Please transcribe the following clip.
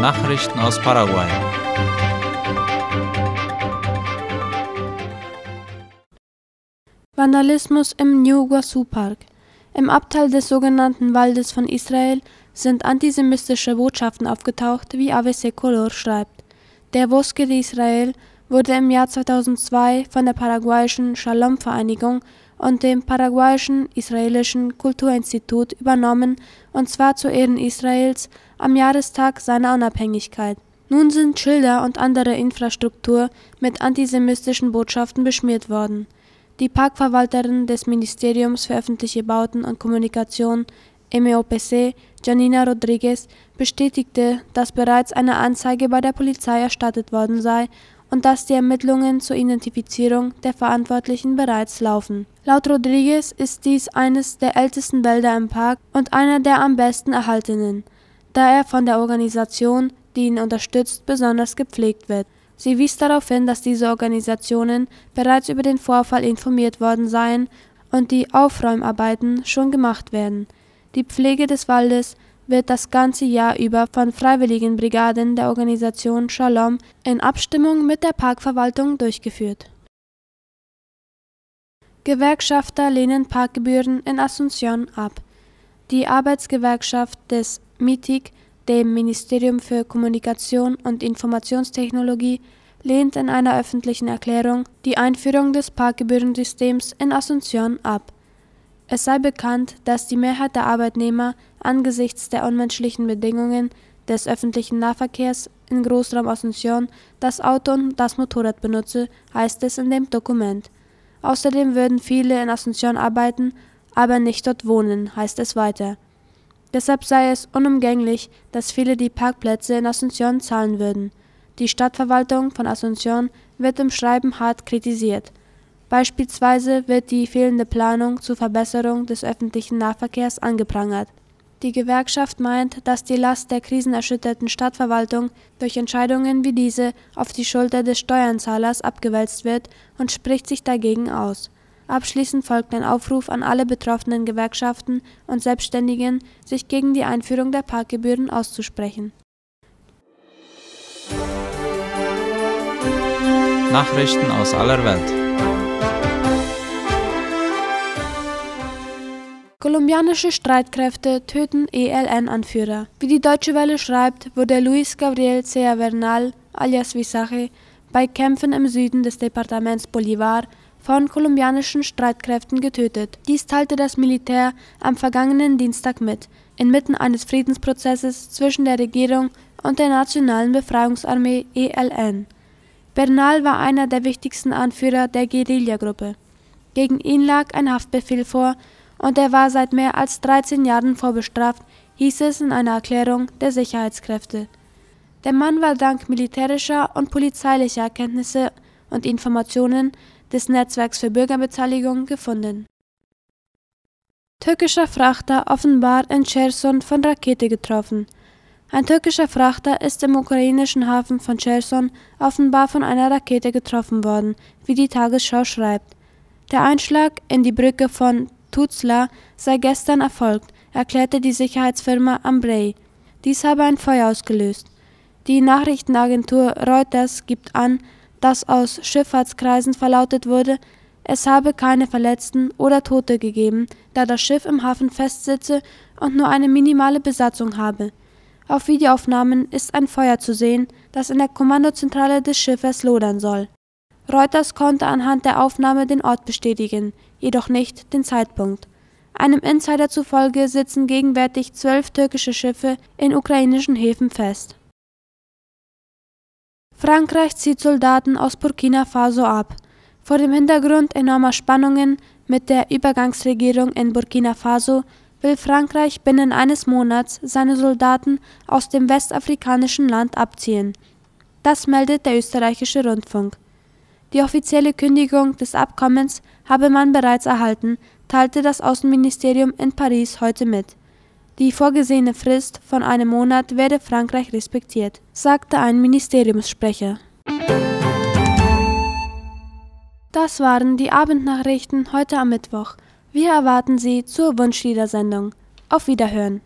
Nachrichten aus Paraguay. Vandalismus im New Guasu Park. Im Abteil des sogenannten Waldes von Israel sind antisemitische Botschaften aufgetaucht, wie AVC Color schreibt. Der Bosque de Israel wurde im Jahr 2002 von der paraguayischen Shalom-Vereinigung und dem paraguayischen israelischen Kulturinstitut übernommen, und zwar zu Ehren Israels am Jahrestag seiner Unabhängigkeit. Nun sind Schilder und andere Infrastruktur mit antisemitischen Botschaften beschmiert worden. Die Parkverwalterin des Ministeriums für öffentliche Bauten und Kommunikation MEOPC, Janina Rodriguez, bestätigte, dass bereits eine Anzeige bei der Polizei erstattet worden sei und dass die Ermittlungen zur Identifizierung der Verantwortlichen bereits laufen. Laut Rodriguez ist dies eines der ältesten Wälder im Park und einer der am besten erhaltenen, da er von der Organisation, die ihn unterstützt, besonders gepflegt wird. Sie wies darauf hin, dass diese Organisationen bereits über den Vorfall informiert worden seien und die Aufräumarbeiten schon gemacht werden. Die Pflege des Waldes wird das ganze Jahr über von Freiwilligenbrigaden der Organisation Shalom in Abstimmung mit der Parkverwaltung durchgeführt. Gewerkschafter lehnen Parkgebühren in Asunción ab. Die Arbeitsgewerkschaft des MITIG, dem Ministerium für Kommunikation und Informationstechnologie, lehnt in einer öffentlichen Erklärung die Einführung des Parkgebührensystems in Asunción ab. Es sei bekannt, dass die Mehrheit der Arbeitnehmer angesichts der unmenschlichen Bedingungen des öffentlichen Nahverkehrs in Großraum Asunción das Auto und das Motorrad benutze, heißt es in dem Dokument. Außerdem würden viele in Asunción arbeiten, aber nicht dort wohnen, heißt es weiter. Deshalb sei es unumgänglich, dass viele die Parkplätze in Asunción zahlen würden. Die Stadtverwaltung von Asunción wird im Schreiben hart kritisiert. Beispielsweise wird die fehlende Planung zur Verbesserung des öffentlichen Nahverkehrs angeprangert. Die Gewerkschaft meint, dass die Last der krisenerschütterten Stadtverwaltung durch Entscheidungen wie diese auf die Schulter des Steuerzahlers abgewälzt wird und spricht sich dagegen aus. Abschließend folgt ein Aufruf an alle betroffenen Gewerkschaften und Selbstständigen, sich gegen die Einführung der Parkgebühren auszusprechen. Nachrichten aus aller Welt. Kolumbianische Streitkräfte töten ELN-Anführer. Wie die Deutsche Welle schreibt, wurde Luis Gabriel Cea Bernal, alias Visaje, bei Kämpfen im Süden des Departements Bolívar von kolumbianischen Streitkräften getötet. Dies teilte das Militär am vergangenen Dienstag mit, inmitten eines Friedensprozesses zwischen der Regierung und der Nationalen Befreiungsarmee ELN. Bernal war einer der wichtigsten Anführer der Guerillagruppe. Gegen ihn lag ein Haftbefehl vor, und er war seit mehr als 13 Jahren vorbestraft, hieß es in einer Erklärung der Sicherheitskräfte. Der Mann war dank militärischer und polizeilicher Erkenntnisse und Informationen des Netzwerks für Bürgerbeteiligung gefunden. Türkischer Frachter offenbar in Cherson von Rakete getroffen. Ein türkischer Frachter ist im ukrainischen Hafen von Cherson offenbar von einer Rakete getroffen worden, wie die Tagesschau schreibt. Der Einschlag in die Brücke von Tuzla sei gestern erfolgt, erklärte die Sicherheitsfirma Ambrey. Dies habe ein Feuer ausgelöst. Die Nachrichtenagentur Reuters gibt an, dass aus Schifffahrtskreisen verlautet wurde, es habe keine Verletzten oder Tote gegeben, da das Schiff im Hafen festsitze und nur eine minimale Besatzung habe. Auf Videoaufnahmen ist ein Feuer zu sehen, das in der Kommandozentrale des Schiffes lodern soll. Reuters konnte anhand der Aufnahme den Ort bestätigen, jedoch nicht den Zeitpunkt. Einem Insider zufolge sitzen gegenwärtig zwölf türkische Schiffe in ukrainischen Häfen fest. Frankreich zieht Soldaten aus Burkina Faso ab. Vor dem Hintergrund enormer Spannungen mit der Übergangsregierung in Burkina Faso will Frankreich binnen eines Monats seine Soldaten aus dem westafrikanischen Land abziehen. Das meldet der österreichische Rundfunk. Die offizielle Kündigung des Abkommens habe man bereits erhalten, teilte das Außenministerium in Paris heute mit. Die vorgesehene Frist von einem Monat werde Frankreich respektiert, sagte ein Ministeriumssprecher. Das waren die Abendnachrichten heute am Mittwoch. Wir erwarten Sie zur Wunschliedersendung. Auf Wiederhören.